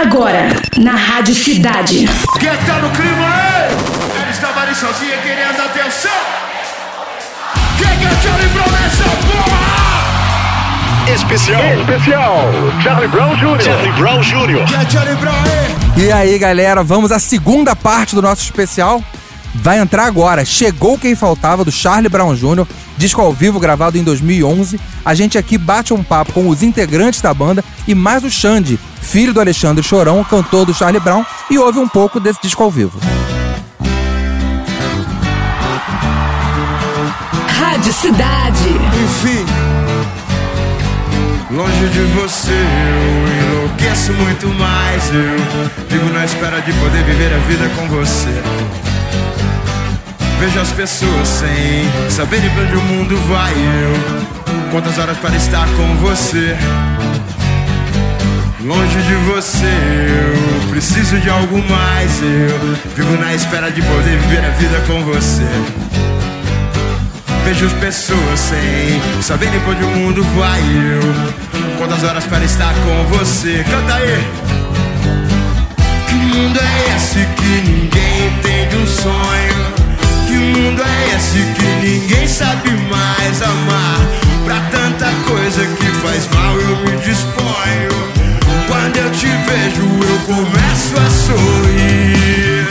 Agora, na Rádio Cidade. Quem tá no clima aí? Ele estava ali sozinho querendo atenção. Quem quer Charlie Brown nessa porra? Especial. Especial. Charlie Brown Jr. Charlie Brown Jr. Quem é Charlie Brown aí? E aí, galera, vamos à segunda parte do nosso especial. Vai entrar agora. Chegou quem faltava do Charlie Brown Jr., disco ao vivo gravado em 2011. A gente aqui bate um papo com os integrantes da banda e mais o Xande, filho do Alexandre Chorão, cantor do Charlie Brown, e ouve um pouco desse disco ao vivo. Rádio Cidade. Enfim, longe de você eu enlouqueço muito mais. Eu vivo na espera de poder viver a vida com você. Vejo as pessoas sem saberem pra onde o mundo vai. Eu quantas horas para estar com você. Longe de você, eu preciso de algo mais. Eu vivo na espera de poder viver a vida com você. Vejo as pessoas sem saberem pra onde o mundo vai. Eu quantas horas para estar com você. Canta aí! Que mundo é esse que ninguém entende um sonho? Que mundo é esse que ninguém sabe mais amar? Pra tanta coisa que faz mal eu me disponho. Quando eu te vejo eu começo a sorrir.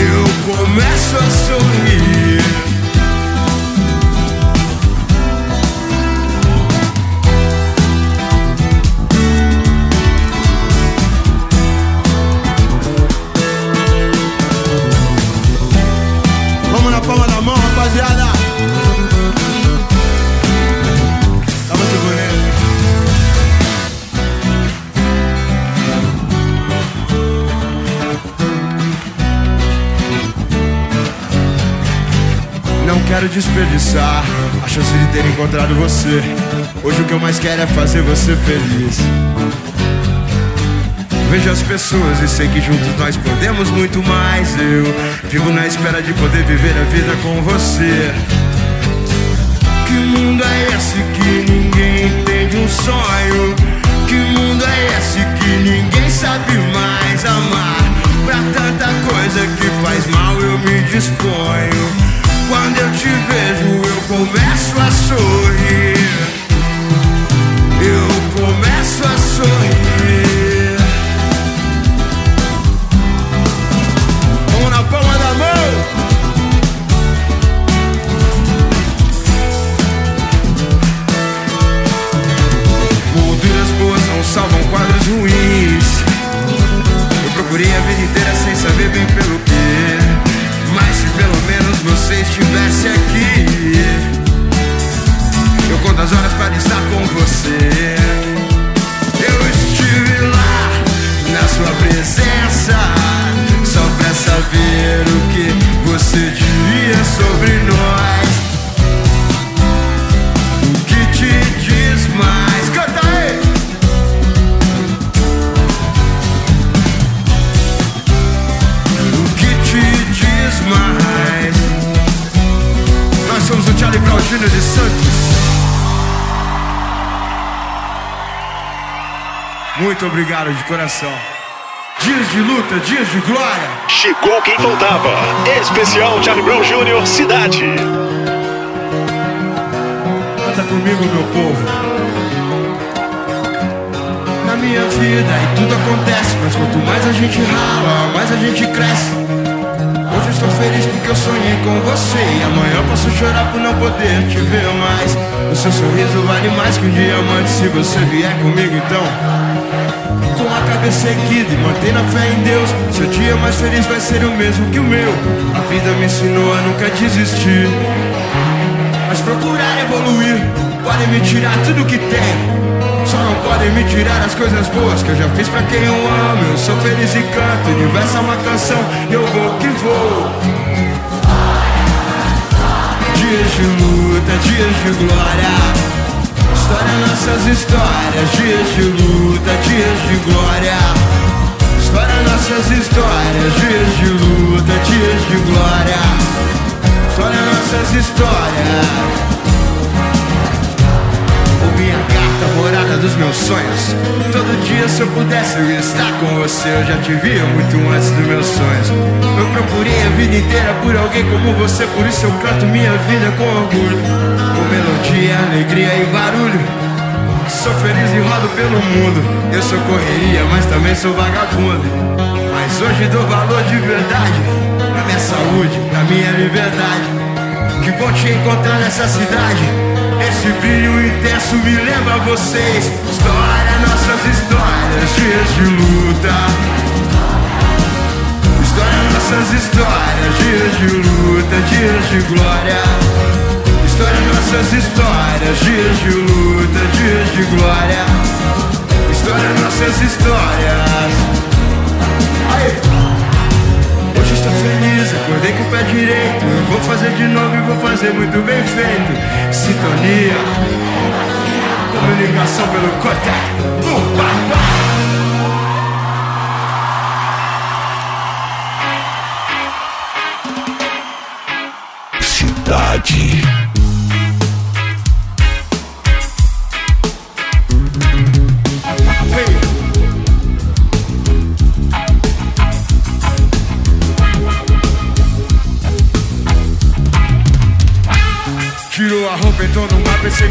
Eu começo a sorrir. Quero desperdiçar a chance de ter encontrado você. Hoje o que eu mais quero é fazer você feliz. Vejo as pessoas e sei que juntos nós podemos muito mais. Eu vivo na espera de poder viver a vida com você. Que mundo é esse que ninguém entende um sonho? Que mundo é esse que ninguém sabe mais amar? Pra tanta coisa que faz mal eu me disponho. Quando eu te vejo eu começo a sorrir. Eu começo a sorrir. Vamos na palma da mão. Molduras boas não salvam quadros ruins. Eu procurei a vida inteira sem saber bem pelo que. Você estivesse aqui, eu conto as horas para estar com você. Eu estive lá na sua presença, só pra saber o que você diria sobre nós. Muito obrigado de coração. Dias de luta, dias de glória. Chegou quem faltava. Especial Charlie Brown Jr. Cidade. Canta comigo, meu povo. Na minha vida e tudo acontece, mas quanto mais a gente rala, mais a gente cresce. Hoje estou feliz porque eu sonhei com você E amanhã posso chorar por não poder te ver mais O seu sorriso vale mais que um diamante Se você vier comigo então Com a cabeça erguida e mantendo a fé em Deus Seu dia mais feliz vai ser o mesmo que o meu A vida me ensinou a nunca desistir Mas procurar evoluir Podem me tirar tudo que tenho só não podem me tirar as coisas boas que eu já fiz pra quem eu amo. Eu sou feliz e canto, o universo é uma canção eu vou que vou. Dias de luta, dias de glória. História, nossas histórias. Dias de luta, dias de glória. História, nossas histórias. Dias de luta, dias de glória. História, nossas histórias. minha carta, morada dos meus sonhos. Todo dia, se eu pudesse, eu estar com você. Eu já te via muito antes dos meus sonhos. Eu procurei a vida inteira por alguém como você, por isso eu canto minha vida com orgulho. Melodia, alegria e barulho. Sou feliz e rodo pelo mundo. Eu sou correria, mas também sou vagabundo. Mas hoje dou valor de verdade pra minha saúde, pra minha liberdade. Que bom te encontrar nessa cidade. Esse brilho intenso me lembra vocês. História, nossas histórias, dias de luta. História, nossas histórias, dias de luta, dias de glória. História, nossas histórias, dias de luta, dias de glória. História, nossas histórias. Aí. Hoje estou feliz, acordei com o pé direito. Vou fazer de novo e vou fazer muito bem feito. Sintonia, comunicação pelo contato. Cidade.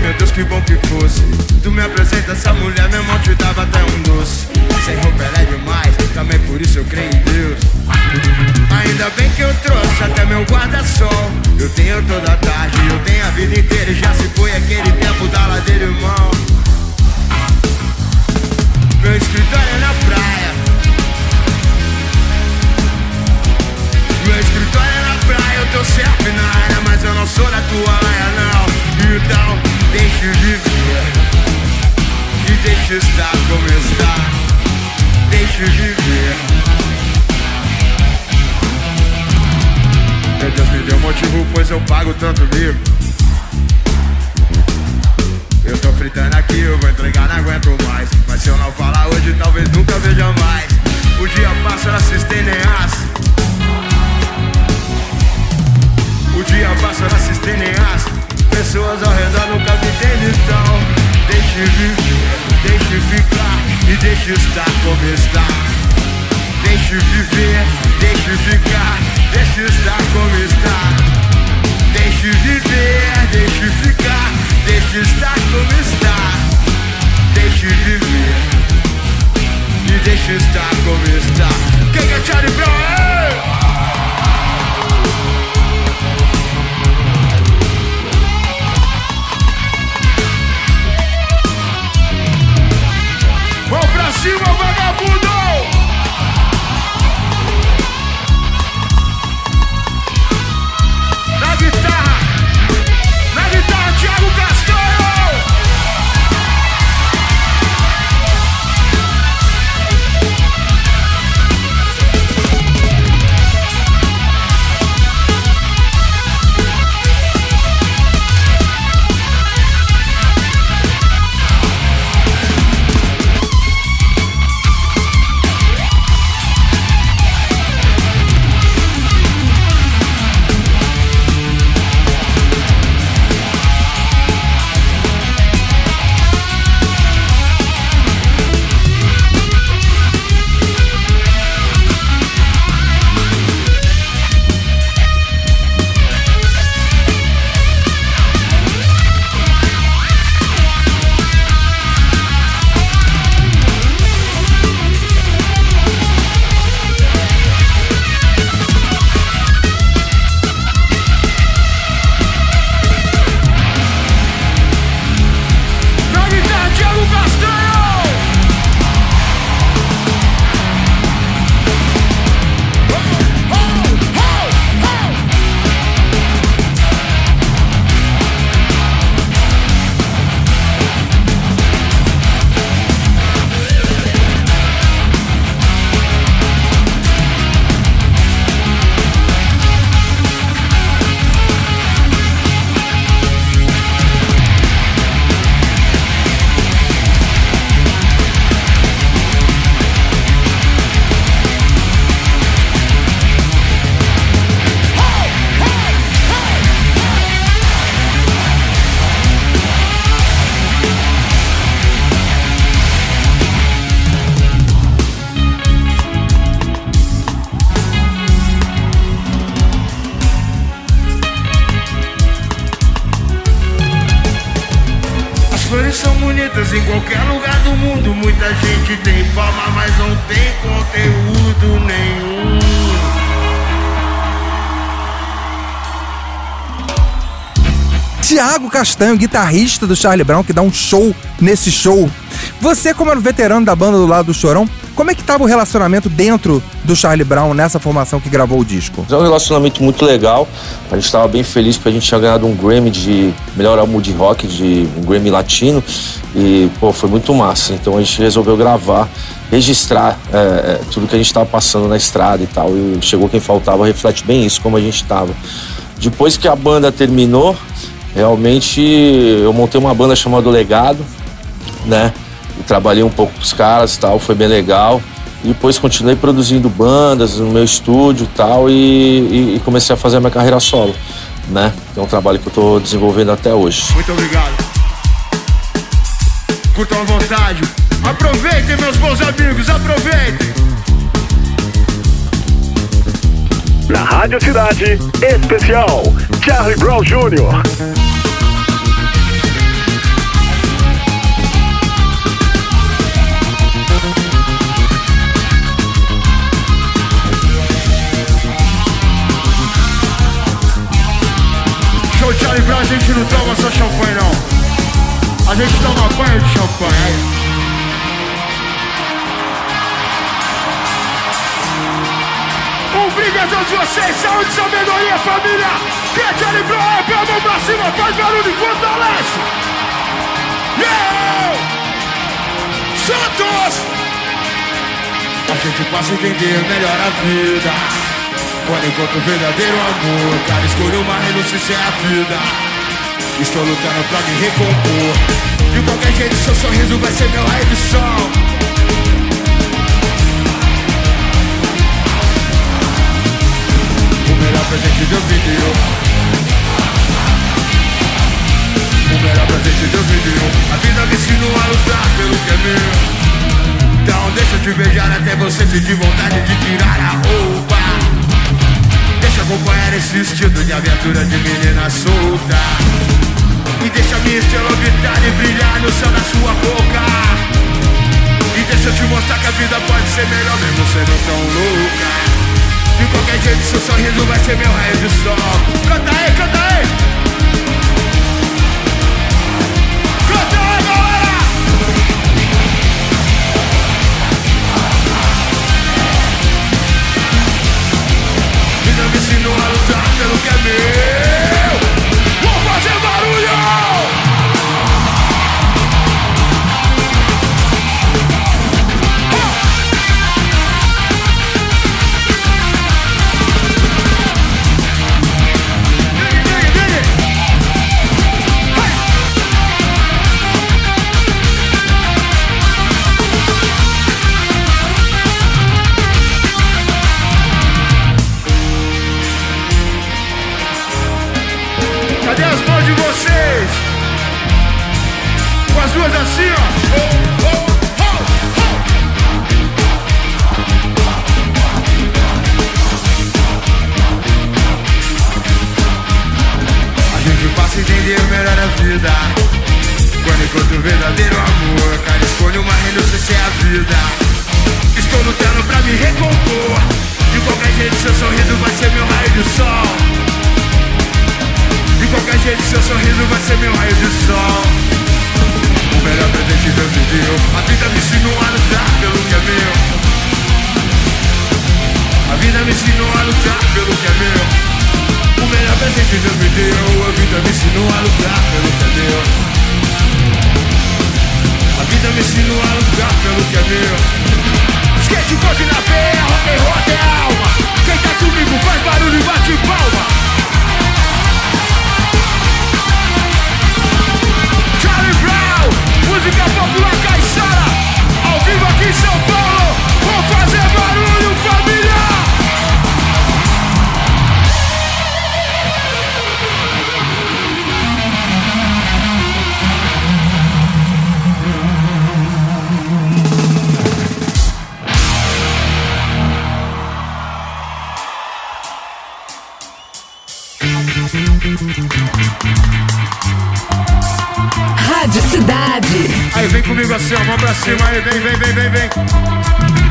Meu Deus, que bom que fosse. Tu me apresenta essa mulher, meu irmão te dava até um doce. Sem roupa ela é demais, também por isso eu creio em Deus. Ainda bem que eu trouxe até meu guarda-sol. Eu tenho toda a tarde, eu tenho a vida inteira. E já se foi aquele tempo da ladeira, irmão. Meu escritório é na praia. Meu escritório é na praia, eu tô sempre na área, mas eu não sou da tua laia, não. Então, deixa eu viver. E deixa eu estar como está. Deixa eu viver. Meu Deus me deu motivo, pois eu pago tanto livro. Eu tô fritando aqui, eu vou entregar, não aguento mais. Mas se eu não falar hoje, talvez nunca veja mais. O dia passa, ela se estende em. O dia passa, ela se estende em. Pessoas ao redor nunca me entendem, então. Deixe viver, deixe ficar e deixe estar como está. Deixe viver, deixe ficar, deixe estar como está. Deixe viver, deixe ficar, deixe estar como está. Deixe viver e deixe estar como está. Quem é Charlie Brown? Cima, vagabundo! Castanho, guitarrista do Charlie Brown, que dá um show nesse show. Você, como era o veterano da banda do lado do Chorão, como é que tava o relacionamento dentro do Charlie Brown nessa formação que gravou o disco? É um relacionamento muito legal. A gente estava bem feliz porque a gente tinha ganhado um Grammy de melhor álbum de rock, de um Grammy latino. E, pô, foi muito massa. Então a gente resolveu gravar, registrar é, é, tudo que a gente estava passando na estrada e tal. E chegou quem faltava, reflete bem isso, como a gente estava. Depois que a banda terminou, realmente eu montei uma banda chamada Legado, né? E trabalhei um pouco com os caras e tal, foi bem legal. E depois continuei produzindo bandas no meu estúdio e tal, e, e, comecei a fazer a minha carreira solo, né? É um trabalho que eu tô desenvolvendo até hoje. Muito obrigado. Curtam à vontade. Aproveitem, meus bons amigos, aproveitem. Na Rádio Cidade, especial Charlie Brown Jr. Show Charlie Brown, a gente não toma só champanhe não. A gente toma banho de champanhe. Um brinde a todos vocês, saúde, sabedoria, família. Que é Charlie Brown, é pé, mão pra cima, faz barulho fortalece. Yeah! Santos! A gente passa a entender melhor a vida. Quando encontro o verdadeiro amor, cara, escolho uma renúncia sem a vida. Estou lutando pra me recompor. De qualquer jeito, seu sorriso vai ser meu sol. O melhor presente me deu. O melhor presente me deu. A vida me ensinou a lutar pelo que é meu. Então deixa eu te beijar até você sentir vontade de tirar a roupa. Acompanhar esse estilo de aventura de menina solta. E deixa minha estrela orbitar e brilhar no céu da sua boca. E deixa eu te mostrar que a vida pode ser melhor mesmo sendo tão louca. De qualquer jeito, seu sorriso vai ser meu raio de sol. Vida. Estou lutando pra me recompor. De qualquer jeito, seu sorriso vai ser meu raio de sol. De qualquer jeito, seu sorriso vai ser meu raio de sol. O melhor presente Deus me deu. A vida me ensinou a lutar pelo que é meu. A vida me ensinou a lutar pelo que é meu. O melhor presente Deus me deu. A vida me ensinou a lutar pelo que é meu. Vida me ensinou a lutar pelo que é meu. Skate, pode na veia, rock and roll até a alma. Quem tá comigo faz barulho e bate palma. Charlie Brown, música popular caiçara, ao vivo aqui em São Paulo. Rádio Cidade. Aí vem comigo assim, ó, mão pra cima aí, vem, vem, vem, vem, vem.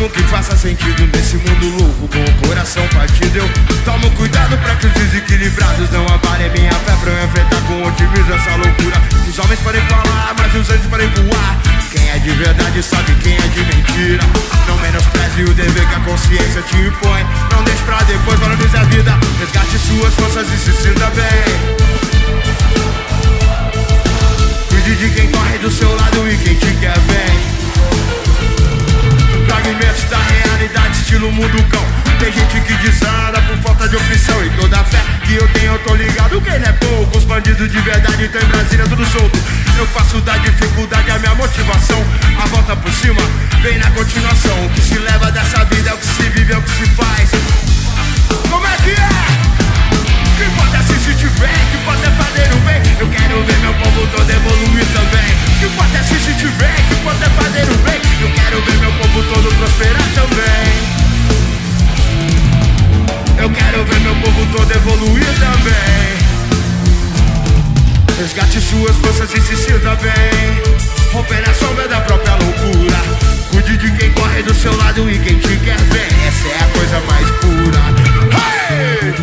Rumo que faça sentido nesse mundo louco Com o coração partido eu tomo cuidado pra que os desequilibrados não abalem minha fé Pra eu enfrentar com otimismo essa loucura. Os homens podem falar, mas os anjos podem voar. Quem é de verdade sabe quem é de mentira. Não menospreze o dever que a consciência te impõe. Não deixe pra depois, valorize a vida. Resgate suas forças e se sinta bem. Cuide de quem corre do seu lado e quem te quer bem Fragmentos da realidade, estilo mundo cão Tem gente que desanda por falta de opção. E toda a fé que eu tenho, eu tô ligado Quem não é pouco, os bandidos de verdade Estão em Brasília, tudo solto. Eu faço da dificuldade a minha motivação. A volta por cima, vem na continuação. O que se leva dessa vida é o que se vive, é o que se faz. Como é que evoluir também. Resgate suas forças e se sinta bem. Rompendo a sombra da própria loucura. Cuide de quem corre do seu lado e quem te quer bem. Essa é a coisa mais pura. Hey!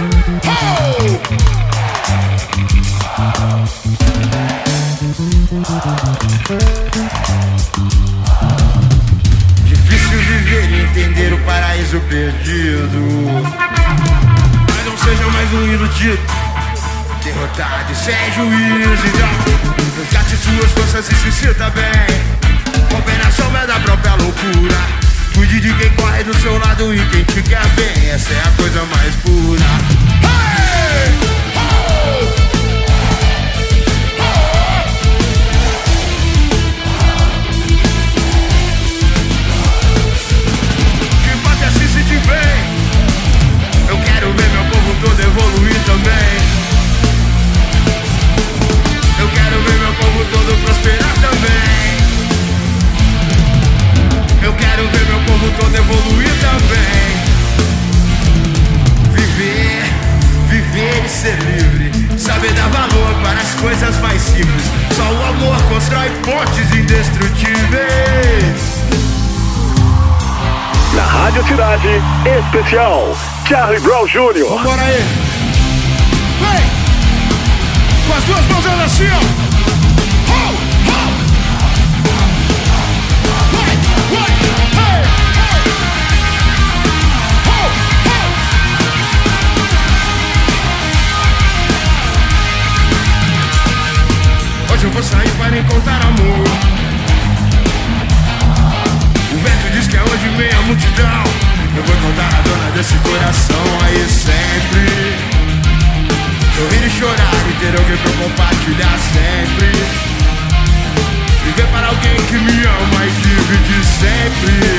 Difícil viver e entender o paraíso perdido não seja mais um iludido Derrotado e sem juízo Então resgate suas forças e se sinta bem. A sombra da própria loucura. Cuide de quem corre do seu lado e quem te quer bem. Essa é a coisa mais pura. Hey! Charlie Brown Jr. Vambora aí! Vem! Com as duas mãos assim, ó! Sempre. Viver para alguém que me ama e vive sempre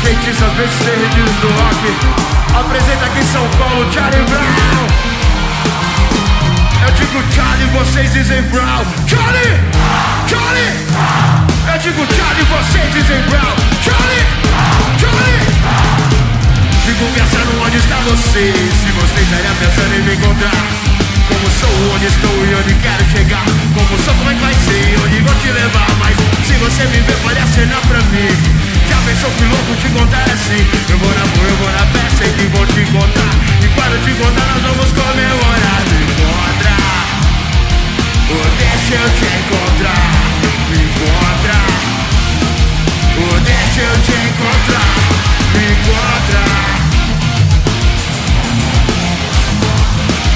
Skatistas Redes do Rock Apresenta aqui em São Paulo Charlie Brown Eu digo Charlie, vocês dizem Brown. Charlie! Charlie! Eu digo Charlie, vocês dizem Brown. Charlie! Charlie! Fico pensando onde está você Se você estaria pensando em me encontrar Como sou, onde estou e onde quero chegar Como sou, como é que vai ser, onde vou te levar Mas se você me ver, pode acenar pra mim Já pensou que louco te contar assim Eu vou na rua, eu vou na festa, que vou te contar. E quando te contar nós vamos comemorar. Me encontra Ou deixa eu te encontrar. Me encontra Ou deixa eu te encontrar. Me encontra.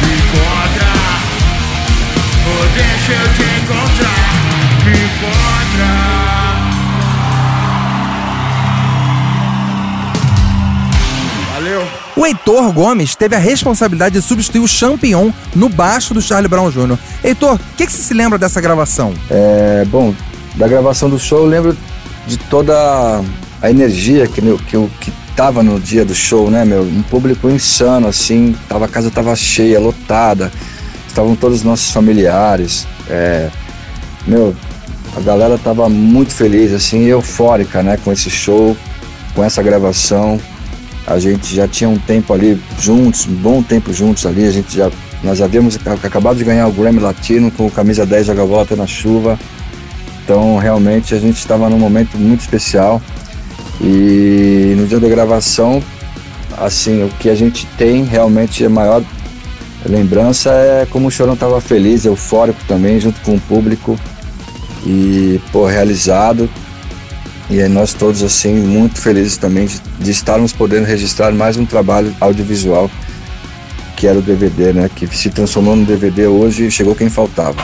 Me encontra Ou deixa eu te encontrar. Me encontra O Heitor Gomes teve a responsabilidade de substituir o Champion no baixo do Charlie Brown Jr. Heitor, o que, que você se lembra dessa gravação? É, bom, da gravação do show eu lembro de toda a energia que, meu, que, eu, que tava no dia do show, né, meu? Um público insano, assim, tava, a casa tava cheia, lotada, estavam todos os nossos familiares, é, meu, a galera tava muito feliz, assim, eufórica, né, com esse show, com essa gravação. A gente já tinha um tempo ali juntos, um bom tempo juntos ali, a gente já, nós havíamos acabado de ganhar o Grammy Latino com camisa 10 Joga Volta na Chuva, então realmente a gente estava num momento muito especial. E no dia da gravação, assim, o que a gente tem realmente a maior lembrança é como o Chorão estava feliz, eufórico também, junto com o público e, pô, realizado. E nós todos, assim, muito felizes também de, de estarmos podendo registrar mais um trabalho audiovisual, que era o DVD, né? Que se transformou no DVD hoje e chegou quem faltava.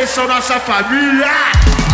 Vocês nossa família.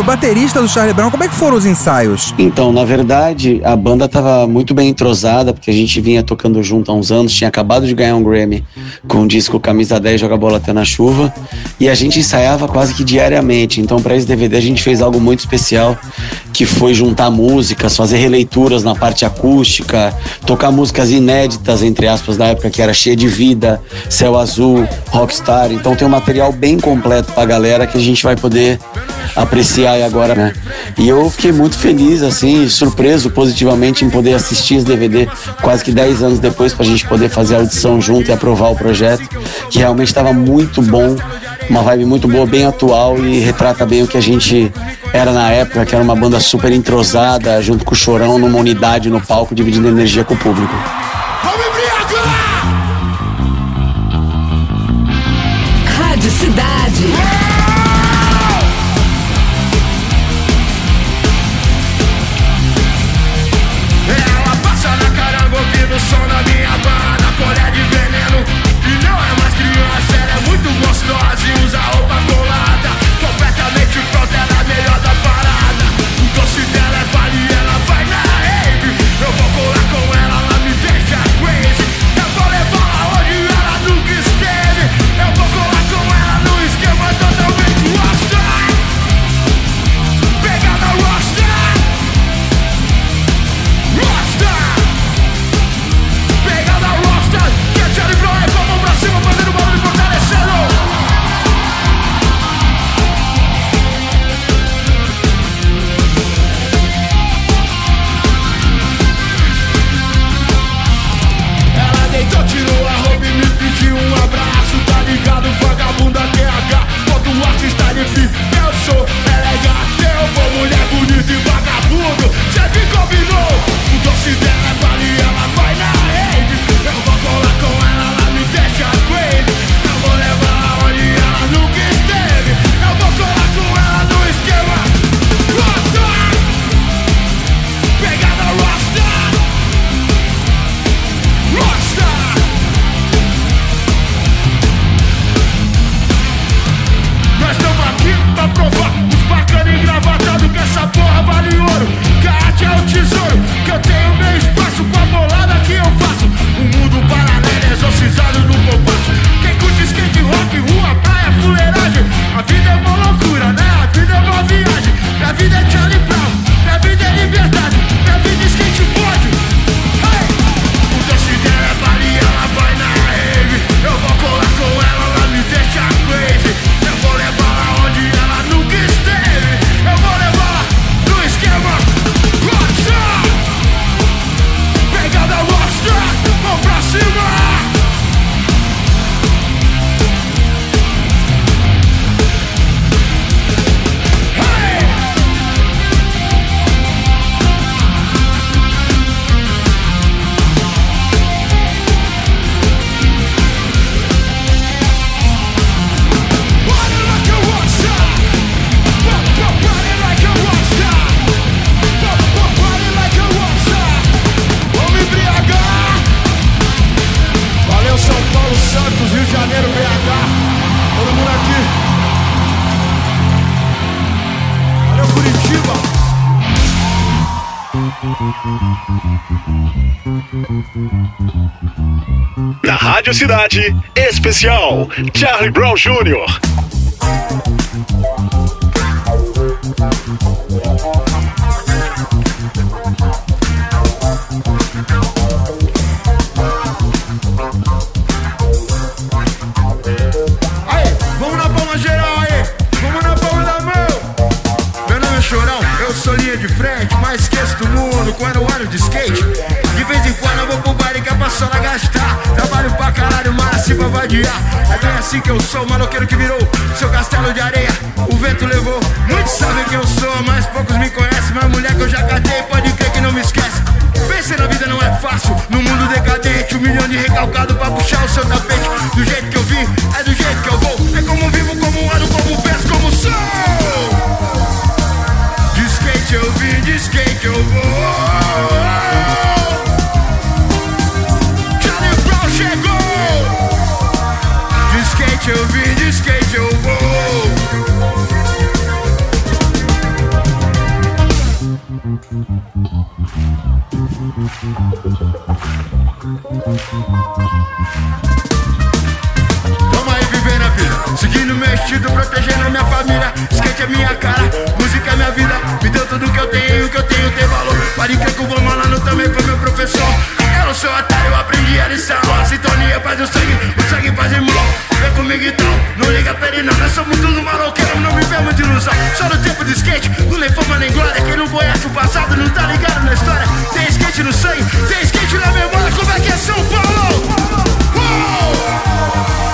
Bruno, baterista do Charlie Brown, como é que foram os ensaios? Então, na verdade, a banda estava muito bem entrosada, porque a gente vinha tocando junto há uns anos, tinha acabado de ganhar um Grammy com o disco Camisa 10 Joga Bola Até na Chuva, e a gente ensaiava quase que diariamente. Então, para esse DVD, a gente fez algo muito especial, que foi juntar músicas, fazer releituras na parte acústica, tocar músicas inéditas, entre aspas, da época que era cheia de vida, Céu Azul, Rockstar. Então, tem um material bem completo pra galera que a gente vai poder apreciar agora, né? E eu fiquei muito feliz, assim, surpreso positivamente em poder assistir esse DVD quase que 10 anos depois pra gente poder fazer a audição junto e aprovar o projeto, que realmente estava muito bom, uma vibe muito boa, bem atual e retrata bem o que a gente era na época, que era uma banda super entrosada, junto com o Chorão, numa unidade no palco, dividindo energia com o público. Rádio Cidade. Ela passa na caranga ouvindo o som da minha banda Colher de veneno gostosa E usa roupa colada Rádio Cidade, especial Charlie Brown Jr. fácil, no mundo decadente. Um milhão de recalcado pra puxar o seu tapete. Do jeito que professor. Eu não sou otário, eu aprendi a lição. A sintonia faz o sangue, o sangue faz irmão. Vem comigo então, não liga pra ele não. Nós somos tudo maloqueiro, não vivemos de ilusão. Só no tempo do skate, não nem fama nem glória. Quem não conhece o passado não tá ligado na história. Tem skate no sangue, tem skate na memória. Como é que é São Paulo? Uou!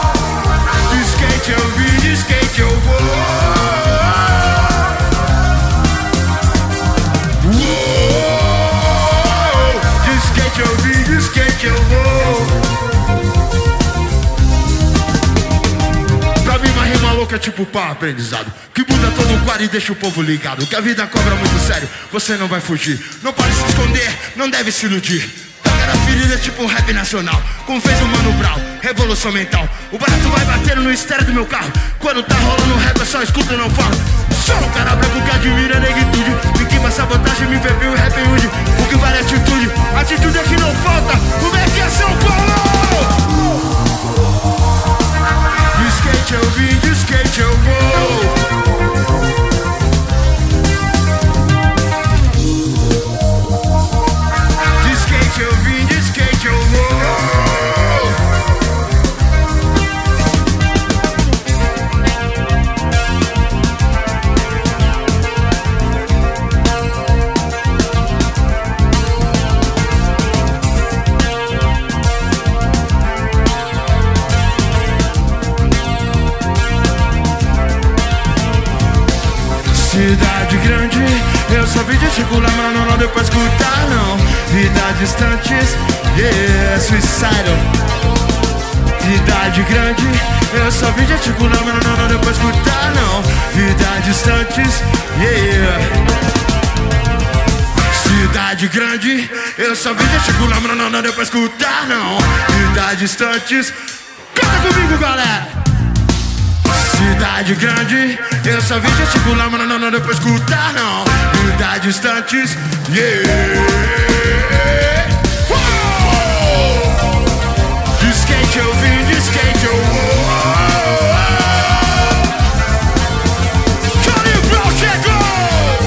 É tipo pau aprendizado. Que muda todo o quadro e deixa o povo ligado. Que a vida cobra muito sério, você não vai fugir. Não pode se esconder, não deve se iludir. Toca na ferida tipo um rap nacional. Como fez o Mano Brown, revolução mental. O barato vai batendo no estéreo do meu carro. Quando tá rolando rap eu só escuto e não falo. Sou um cara branco que admira a negritude. Me queima sabotagem, me bebeu e rap hoje O que vale é atitude, atitude é que não falta. É que é São Paulo? Skate eu vim, de skate eu vou. Eu só vi de circular, mas não, deu pra escutar, não. Vidas distantes, yeah, suicidal. Cidade grande, eu só vi de circular, mas não, deu pra escutar, não. Vidas distantes, yeah. Cidade grande, eu só vi de circular, mas não, deu pra escutar, não. Vidas distantes, canta comigo, galera. Cidade grande, eu só vi gesticular, mas não, não deu pra escutar, não. Cidade distantes, yeah. Uou! Eu vim, de skate eu vou. Johnny Brown chegou!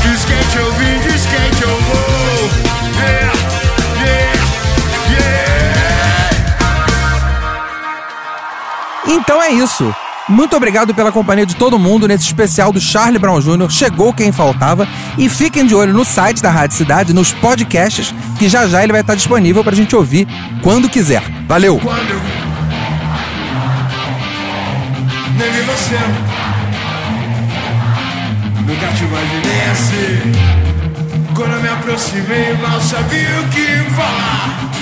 De eu vim, de skate eu vou. Yeah, yeah, yeah. Então é isso. Muito obrigado pela companhia de todo mundo nesse especial do Charlie Brown Jr. Chegou quem faltava. E fiquem de olho no site da Rádio Cidade, nos podcasts, que já já ele vai estar disponível pra gente ouvir quando quiser. Valeu! Quando vi você assim Quando me aproximei mal sabia o que falar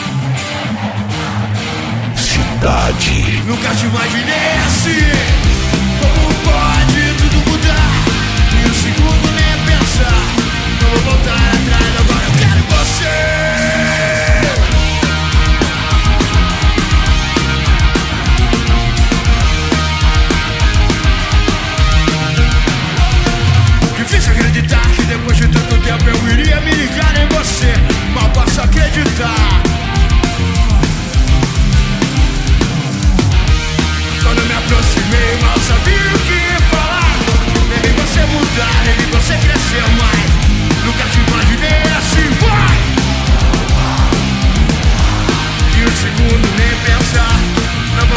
Nunca te imaginei assim. Como pode tudo mudar? E um segundo nem pensar. Não vou voltar atrás, agora eu quero você. Difícil acreditar que depois de tanto tempo eu iria me ligar em você. Mal posso acreditar aproximei, mal sabia o que falar. Nem vi você mudar, nem vi você crescer mais. Nunca te imaginei assim, vai! E o segundo nem pensar, não vou